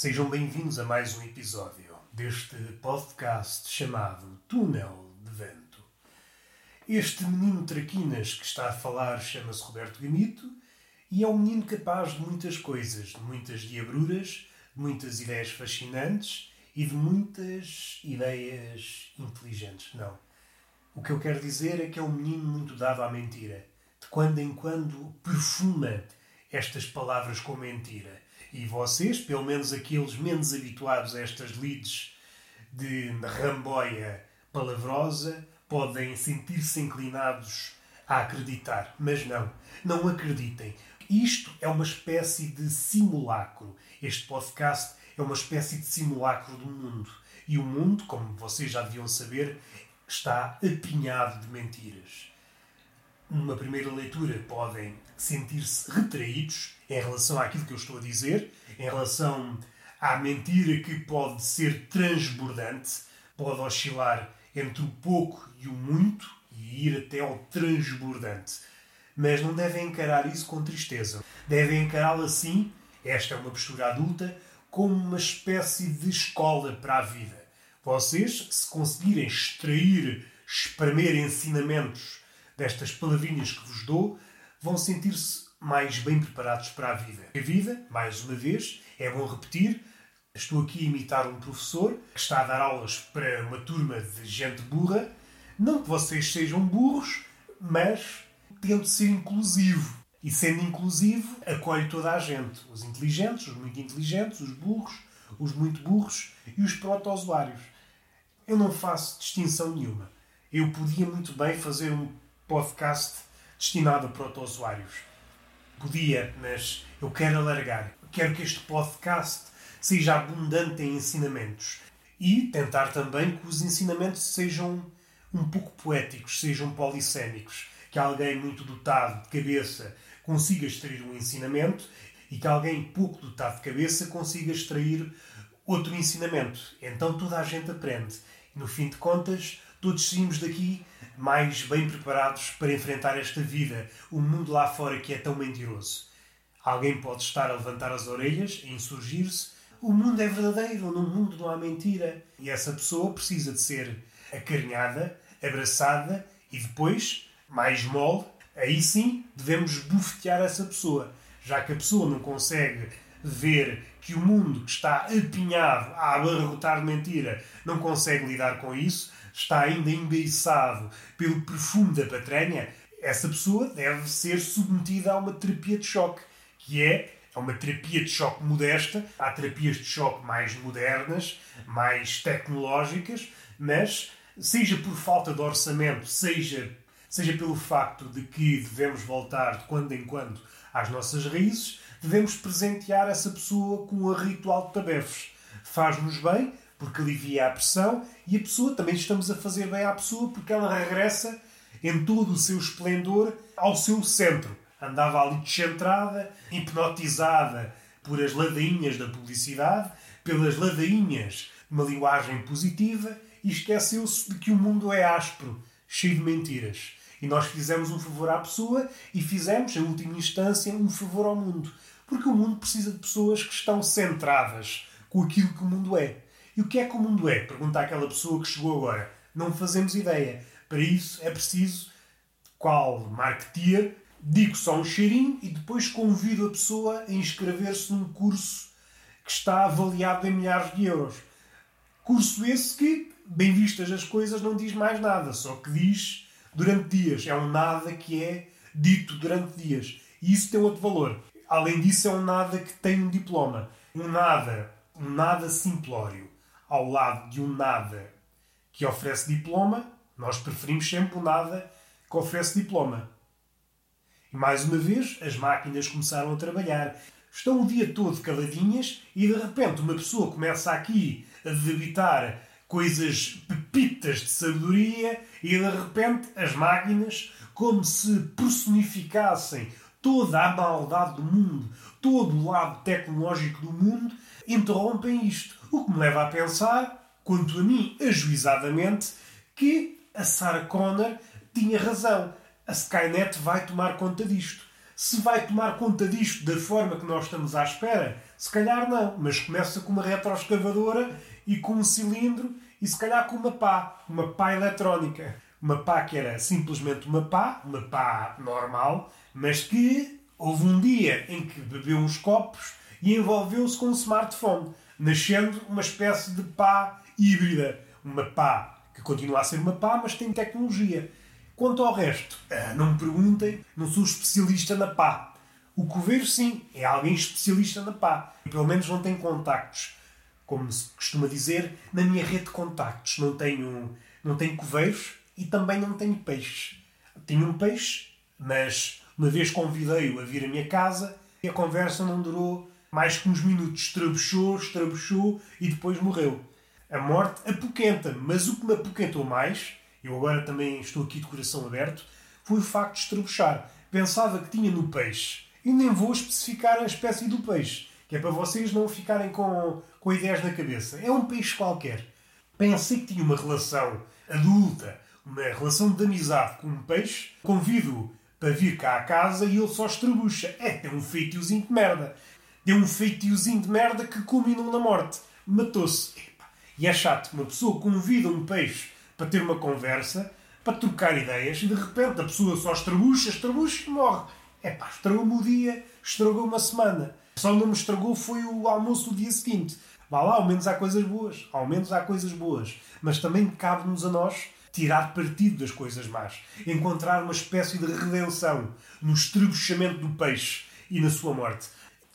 Sejam bem-vindos a mais um episódio deste podcast chamado Túnel de Vento. Este menino traquinas que está a falar chama-se Roberto Gamito e é um menino capaz de muitas coisas, de muitas diabruras, de muitas ideias fascinantes e de muitas ideias inteligentes. Não. O que eu quero dizer é que é um menino muito dado à mentira. De quando em quando perfuma estas palavras com mentira e vocês, pelo menos aqueles menos habituados a estas leads de ramboia palavrosa, podem sentir-se inclinados a acreditar. Mas não, não acreditem. Isto é uma espécie de simulacro. Este podcast é uma espécie de simulacro do mundo. E o mundo, como vocês já deviam saber, está apinhado de mentiras numa primeira leitura, podem sentir-se retraídos em relação àquilo que eu estou a dizer, em relação à mentira que pode ser transbordante, pode oscilar entre o pouco e o muito e ir até ao transbordante. Mas não devem encarar isso com tristeza. Devem encará-lo assim, esta é uma postura adulta, como uma espécie de escola para a vida. Vocês, se conseguirem extrair, espremer ensinamentos destas palavrinhas que vos dou, vão sentir-se mais bem preparados para a vida. A vida, mais uma vez, é bom repetir, estou aqui a imitar um professor que está a dar aulas para uma turma de gente burra. Não que vocês sejam burros, mas tento ser inclusivo. E sendo inclusivo, acolhe toda a gente. Os inteligentes, os muito inteligentes, os burros, os muito burros e os protozoários. Eu não faço distinção nenhuma. Eu podia muito bem fazer um podcast destinado a proto-usuários. Podia, mas eu quero alargar. Quero que este podcast seja abundante em ensinamentos e tentar também que os ensinamentos sejam um pouco poéticos, sejam polissémicos. Que alguém muito dotado de cabeça consiga extrair um ensinamento e que alguém pouco dotado de cabeça consiga extrair outro ensinamento. Então toda a gente aprende. E no fim de contas, todos saímos daqui mais bem preparados para enfrentar esta vida, o mundo lá fora que é tão mentiroso. Alguém pode estar a levantar as orelhas, a insurgir-se. O mundo é verdadeiro, no mundo não há mentira. E essa pessoa precisa de ser acarinhada, abraçada e depois, mais mole, aí sim devemos bufetear essa pessoa. Já que a pessoa não consegue ver que o mundo que está apinhado a abarrotar mentira não consegue lidar com isso, está ainda embeiçado pelo perfume da patranha, essa pessoa deve ser submetida a uma terapia de choque, que é é uma terapia de choque modesta. Há terapias de choque mais modernas, mais tecnológicas, mas seja por falta de orçamento, seja, seja pelo facto de que devemos voltar de quando em quando às nossas raízes, devemos presentear essa pessoa com um ritual de tabefes. Faz-nos bem, porque alivia a pressão, e a pessoa também estamos a fazer bem à pessoa porque ela regressa em todo o seu esplendor ao seu centro. Andava ali descentrada, hipnotizada por as ladainhas da publicidade, pelas ladainhas de uma linguagem positiva e esqueceu-se de que o mundo é áspero, cheio de mentiras. E nós fizemos um favor à pessoa e fizemos, em última instância, um favor ao mundo. Porque o mundo precisa de pessoas que estão centradas com aquilo que o mundo é. E o que é que o mundo é? Pergunta aquela pessoa que chegou agora. Não fazemos ideia. Para isso é preciso, qual marketeer, digo só um cheirinho e depois convido a pessoa a inscrever-se num curso que está avaliado em milhares de euros. Curso esse que, bem vistas as coisas, não diz mais nada, só que diz durante dias. É um nada que é dito durante dias. E isso tem outro valor. Além disso, é um nada que tem um diploma. Um nada, um nada simplório ao lado de um nada que oferece diploma, nós preferimos sempre o nada que oferece diploma. E mais uma vez, as máquinas começaram a trabalhar. Estão o dia todo caladinhas e de repente uma pessoa começa aqui a debitar coisas pepitas de sabedoria e de repente as máquinas, como se personificassem toda a maldade do mundo, todo o lado tecnológico do mundo, interrompem isto. O que me leva a pensar, quanto a mim, ajuizadamente, que a Sarah Connor tinha razão. A Skynet vai tomar conta disto. Se vai tomar conta disto da forma que nós estamos à espera, se calhar não, mas começa com uma retroescavadora e com um cilindro e se calhar com uma pá, uma pá eletrónica. Uma pá que era simplesmente uma pá, uma pá normal, mas que houve um dia em que bebeu uns copos e envolveu-se com um smartphone, nascendo uma espécie de pá híbrida. Uma pá que continua a ser uma pá, mas tem tecnologia. Quanto ao resto, ah, não me perguntem, não sou especialista na pá. O coveiro, sim, é alguém especialista na pá. Pelo menos não tem contactos. Como se costuma dizer, na minha rede de contactos não tenho, não tenho coveiros e também não tenho peixes. Tenho um peixe, mas uma vez convidei-o a vir à minha casa e a conversa não durou mais que uns minutos. Estrabuchou, estrabuchou e depois morreu. A morte apoquenta, mas o que me apoquentou mais eu agora também estou aqui de coração aberto, foi o facto de estrabuchar. Pensava que tinha no peixe. E nem vou especificar a espécie do peixe, que é para vocês não ficarem com, com ideias na cabeça. É um peixe qualquer. Pensei que tinha uma relação adulta, uma relação de amizade com um peixe. Convido-o para vir cá à casa e ele só estrabucha. É, tem um feitiozinho de merda. Tem um feitiozinho de merda que culminou na morte. Matou-se. E é chato. Uma pessoa convida um peixe para ter uma conversa, para trocar ideias, e de repente a pessoa só estrabucha, estrabucha e morre. É pá, estragou-me o dia, estragou uma semana. Só não me estragou foi o almoço do dia seguinte. Vá lá, ao menos há coisas boas. Ao menos há coisas boas. Mas também cabe-nos a nós tirar partido das coisas más. Encontrar uma espécie de redenção no estrebuchamento do peixe e na sua morte.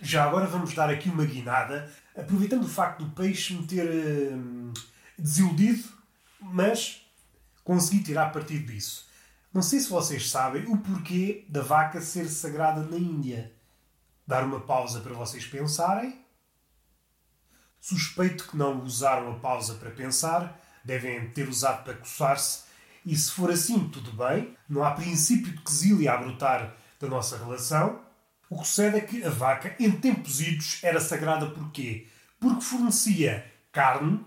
Já agora vamos dar aqui uma guinada, aproveitando o facto do peixe me ter hum, desiludido mas consegui tirar partido disso. Não sei se vocês sabem o porquê da vaca ser sagrada na Índia. Dar uma pausa para vocês pensarem. Suspeito que não usaram a pausa para pensar, devem ter usado para coçar-se, e se for assim, tudo bem, não há princípio de quesília a brotar da nossa relação. O que sucede é que a vaca, em tempos idos, era sagrada porquê? Porque fornecia carne,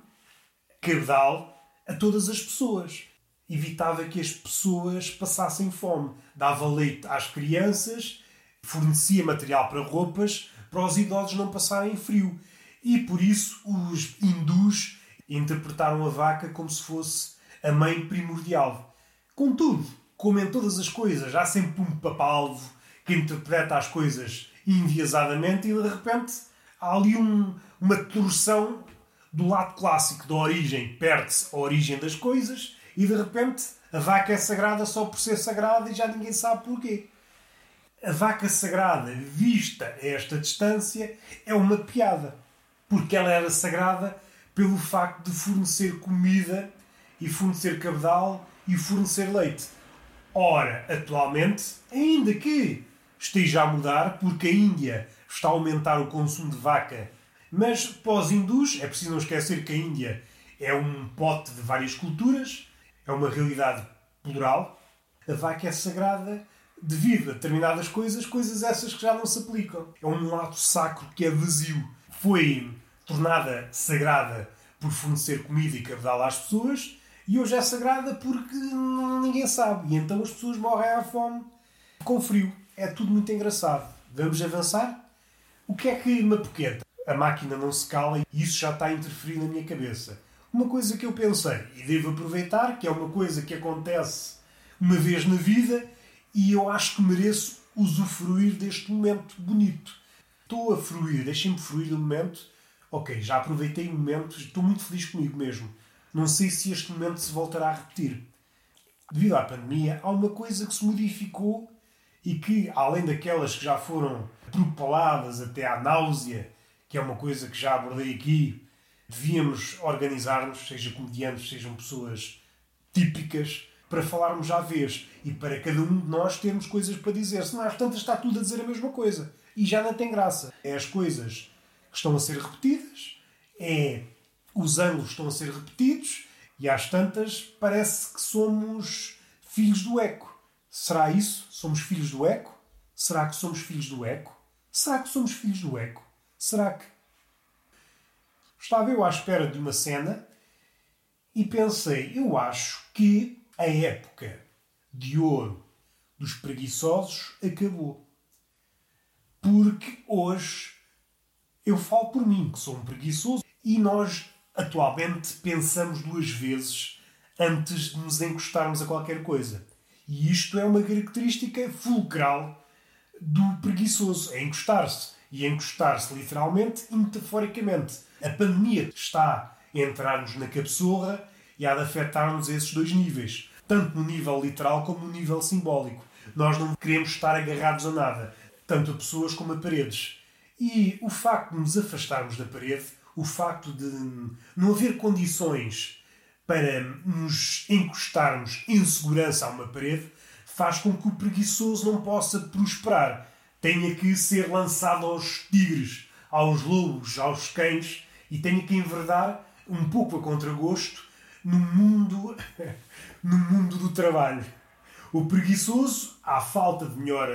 cabedal a todas as pessoas. Evitava que as pessoas passassem fome. Dava leite às crianças, fornecia material para roupas, para os idosos não passarem frio. E por isso os hindus interpretaram a vaca como se fosse a mãe primordial. Contudo, como em todas as coisas, há sempre um papalvo que interpreta as coisas enviesadamente e de repente há ali um, uma torção do lado clássico da origem, perde-se a origem das coisas e de repente a vaca é sagrada só por ser sagrada e já ninguém sabe porquê. A vaca sagrada, vista a esta distância, é uma piada, porque ela era sagrada pelo facto de fornecer comida e fornecer cabedal e fornecer leite. Ora, atualmente, ainda que esteja a mudar, porque a Índia está a aumentar o consumo de vaca mas pós-hindus, é preciso não esquecer que a Índia é um pote de várias culturas, é uma realidade plural. A vaca é sagrada devido a determinadas coisas, coisas essas que já não se aplicam. É um ato sacro que é vazio. Foi tornada sagrada por fornecer comida e cabedal às pessoas e hoje é sagrada porque ninguém sabe. E então as pessoas morrem à fome com frio. É tudo muito engraçado. Vamos avançar? O que é que me apoquenta? a máquina não se cala e isso já está a interferir na minha cabeça. Uma coisa que eu pensei, e devo aproveitar, que é uma coisa que acontece uma vez na vida e eu acho que mereço usufruir deste momento bonito. Estou a fruir, deixem-me fruir o momento. Ok, já aproveitei o momento, estou muito feliz comigo mesmo. Não sei se este momento se voltará a repetir. Devido à pandemia, há uma coisa que se modificou e que, além daquelas que já foram propaladas até à náusea que é uma coisa que já abordei aqui, devíamos organizar-nos, seja comediantes, sejam pessoas típicas, para falarmos à vez e para cada um de nós termos coisas para dizer. Senão, às tantas, está tudo a dizer a mesma coisa. E já não tem graça. É as coisas estão a ser repetidas, é os ângulos estão a ser repetidos, e às tantas, parece que somos filhos do eco. Será isso? Somos filhos do eco? Será que somos filhos do eco? Será que somos filhos do eco? Será que. Estava eu à espera de uma cena e pensei, eu acho que a época de ouro dos preguiçosos acabou. porque hoje eu falo por mim, que sou um preguiçoso, e nós atualmente pensamos duas vezes antes de nos encostarmos a qualquer coisa. E isto é uma característica fulcral do preguiçoso, é encostar-se. E encostar-se literalmente e metaforicamente. A pandemia está a entrar-nos na cabeçorra e há de afetar-nos esses dois níveis, tanto no nível literal como no nível simbólico. Nós não queremos estar agarrados a nada, tanto a pessoas como a paredes. E o facto de nos afastarmos da parede, o facto de não haver condições para nos encostarmos em segurança a uma parede, faz com que o preguiçoso não possa prosperar. Tenha que ser lançado aos tigres, aos lobos, aos cães e tenha que enverdar um pouco a contragosto no mundo, no mundo do trabalho. O preguiçoso, à falta de melhor,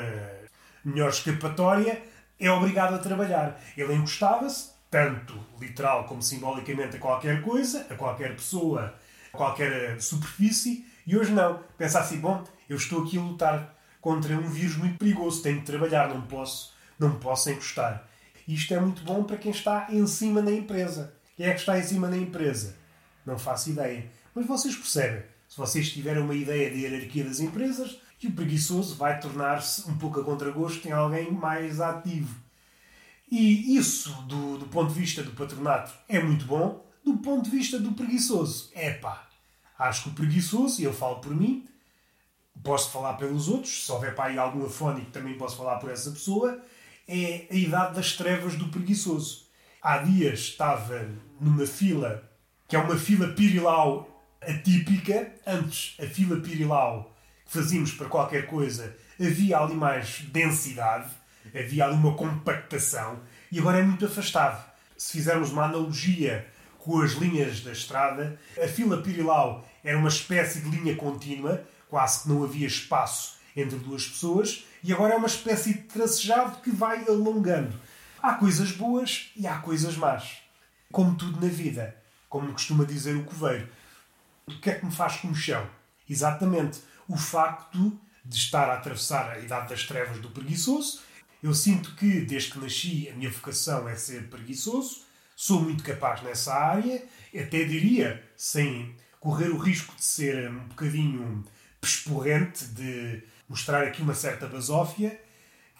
melhor escapatória, é obrigado a trabalhar. Ele encostava-se, tanto literal como simbolicamente, a qualquer coisa, a qualquer pessoa, a qualquer superfície, e hoje não. Pensa assim, bom, eu estou aqui a lutar contra um vírus muito perigoso, tenho de trabalhar, não posso, não posso encostar. Isto é muito bom para quem está em cima da empresa. Quem é que está em cima da empresa? Não faço ideia. Mas vocês percebem. Se vocês tiverem uma ideia de hierarquia das empresas, que o preguiçoso vai tornar-se um pouco a contragosto em alguém mais ativo. E isso, do, do ponto de vista do patronato, é muito bom. Do ponto de vista do preguiçoso, é pá. Acho que o preguiçoso, e eu falo por mim, posso falar pelos outros, se houver para aí algum afónico também posso falar por essa pessoa, é a idade das trevas do preguiçoso. Há dias estava numa fila, que é uma fila pirilau atípica. Antes, a fila pirilau fazíamos para qualquer coisa, havia ali mais densidade, havia ali uma compactação, e agora é muito afastado. Se fizermos uma analogia com as linhas da estrada, a fila pirilau era uma espécie de linha contínua, quase que não havia espaço entre duas pessoas, e agora é uma espécie de tracejado que vai alongando. Há coisas boas e há coisas más. Como tudo na vida. Como costuma dizer o coveiro. O que é que me faz comichão? Exatamente o facto de estar a atravessar a idade das trevas do preguiçoso. Eu sinto que, desde que nasci, a minha vocação é ser preguiçoso. Sou muito capaz nessa área. Até diria, sem correr o risco de ser um bocadinho pesporrente, de mostrar aqui uma certa basófia,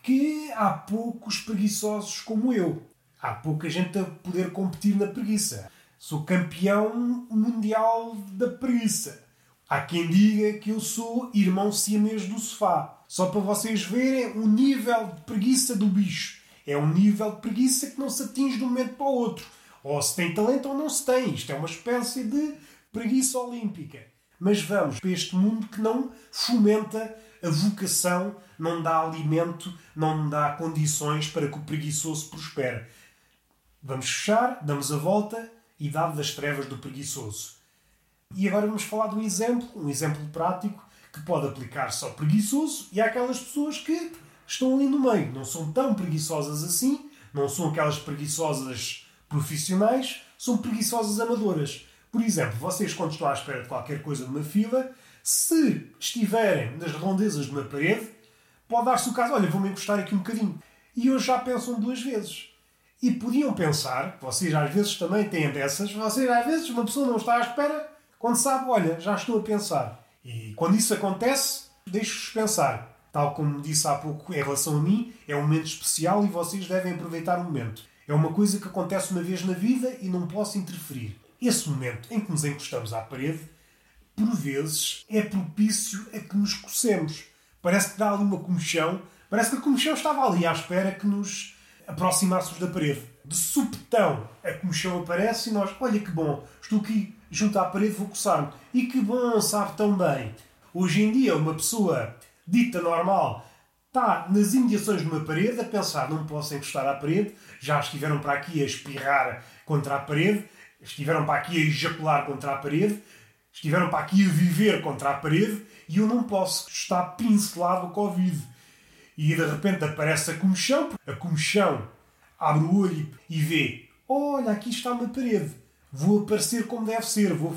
que há poucos preguiçosos como eu. Há pouca gente a poder competir na preguiça. Sou campeão mundial da preguiça. Há quem diga que eu sou irmão siamês do sofá. Só para vocês verem o nível de preguiça do bicho. É um nível de preguiça que não se atinge de um momento para o outro. Ou se tem talento ou não se tem. Isto é uma espécie de preguiça olímpica. Mas vamos para este mundo que não fomenta a vocação não dá alimento, não dá condições para que o preguiçoso prospere. Vamos fechar, damos a volta, idade das trevas do preguiçoso. E agora vamos falar de um exemplo, um exemplo prático, que pode aplicar-se ao preguiçoso e àquelas pessoas que estão ali no meio. Não são tão preguiçosas assim, não são aquelas preguiçosas profissionais, são preguiçosas amadoras. Por exemplo, vocês, quando estão à espera de qualquer coisa numa fila, se estiverem nas redondezas de uma parede, pode dar-se o caso, olha, vou-me encostar aqui um bocadinho. E hoje já pensam duas vezes. E podiam pensar, vocês às vezes também têm dessas, vocês às vezes uma pessoa não está à espera, quando sabe, olha, já estou a pensar. E quando isso acontece, deixo-vos pensar. Tal como disse há pouco em relação a mim, é um momento especial e vocês devem aproveitar o momento. É uma coisa que acontece uma vez na vida e não posso interferir. Esse momento em que nos encostamos à parede por vezes, é propício a que nos cocemos. Parece que dá ali uma comichão. Parece que a comichão estava ali à espera que nos aproximássemos da parede. De supetão, a comichão aparece e nós, olha que bom, estou aqui junto à parede, vou coçar-me. E que bom, sabe tão bem. Hoje em dia, uma pessoa dita normal está nas imediações de uma parede a pensar, não posso encostar à parede, já estiveram para aqui a espirrar contra a parede, estiveram para aqui a ejacular contra a parede, estiveram para aqui a viver contra a parede e eu não posso estar pincelado o Covid. E de repente aparece a comichão, a comichão abre o olho e vê: olha, aqui está uma parede, vou aparecer como deve ser, vou,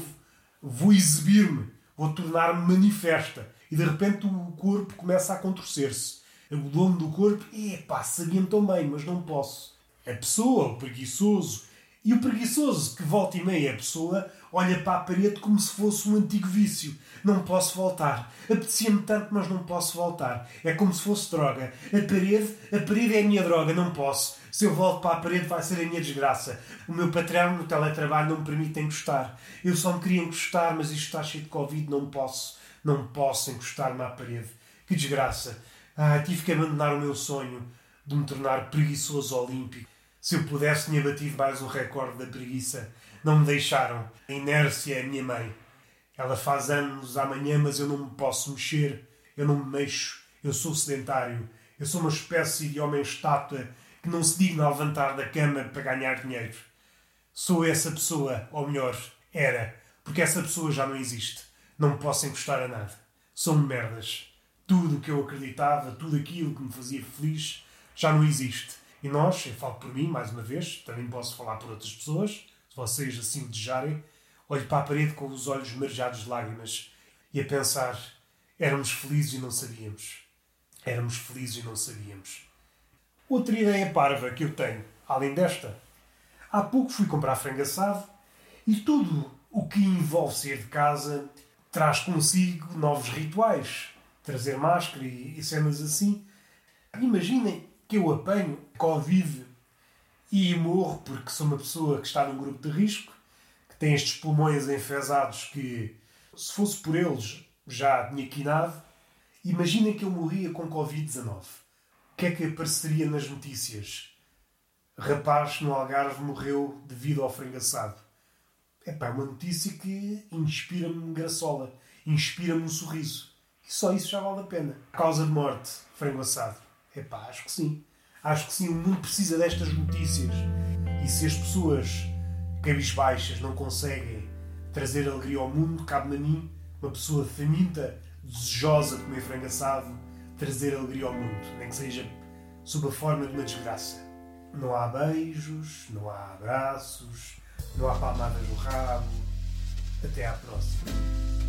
vou exibir-me, vou tornar-me manifesta. E de repente o corpo começa a contorcer-se. o dono do corpo, epá, sabia-me tão bem, mas não posso. A pessoa, o preguiçoso, e o preguiçoso, que volta e meia a pessoa, olha para a parede como se fosse um antigo vício. Não posso voltar. Apetecia-me tanto, mas não posso voltar. É como se fosse droga. A parede, a parede é a minha droga, não posso. Se eu volto para a parede vai ser a minha desgraça. O meu patrão no teletrabalho não me permite encostar. Eu só me queria encostar, mas isto está cheio de Covid, não posso. Não posso encostar-me à parede. Que desgraça. Ah, tive que abandonar o meu sonho de me tornar preguiçoso olímpico. Se eu pudesse, tinha batido mais o recorde da preguiça. Não me deixaram. A inércia é a minha mãe. Ela faz anos amanhã, mas eu não me posso mexer. Eu não me mexo. Eu sou sedentário. Eu sou uma espécie de homem-estátua que não se digna a levantar da cama para ganhar dinheiro. Sou essa pessoa, ou melhor, era, porque essa pessoa já não existe. Não me posso encostar a nada. São merdas. Tudo o que eu acreditava, tudo aquilo que me fazia feliz, já não existe. E nós, eu falo por mim, mais uma vez, também posso falar por outras pessoas, se vocês assim o desejarem, olho para a parede com os olhos marejados de lágrimas e a pensar: éramos felizes e não sabíamos. Éramos felizes e não sabíamos. Outra ideia parva que eu tenho, além desta, há pouco fui comprar frango assado e tudo o que envolve sair de casa traz consigo novos rituais. Trazer máscara e, e cenas assim. Imaginem que eu apanho Covid e morro porque sou uma pessoa que está num grupo de risco, que tem estes pulmões enfesados que, se fosse por eles, já tinha quinado. Imaginem que eu morria com Covid-19. O que é que apareceria nas notícias? Rapaz no Algarve morreu devido ao frango assado. É pá, uma notícia que inspira-me graçola, inspira-me um sorriso. E só isso já vale a pena. Causa de morte, frango assado. Epá, acho que sim. Acho que sim, o mundo precisa destas notícias. E se as pessoas cabisbaixas não conseguem trazer alegria ao mundo, cabe-me a mim, uma pessoa faminta, desejosa de comer frango assado, trazer alegria ao mundo, nem que seja sob a forma de uma desgraça. Não há beijos, não há abraços, não há palmadas no rabo. Até à próxima.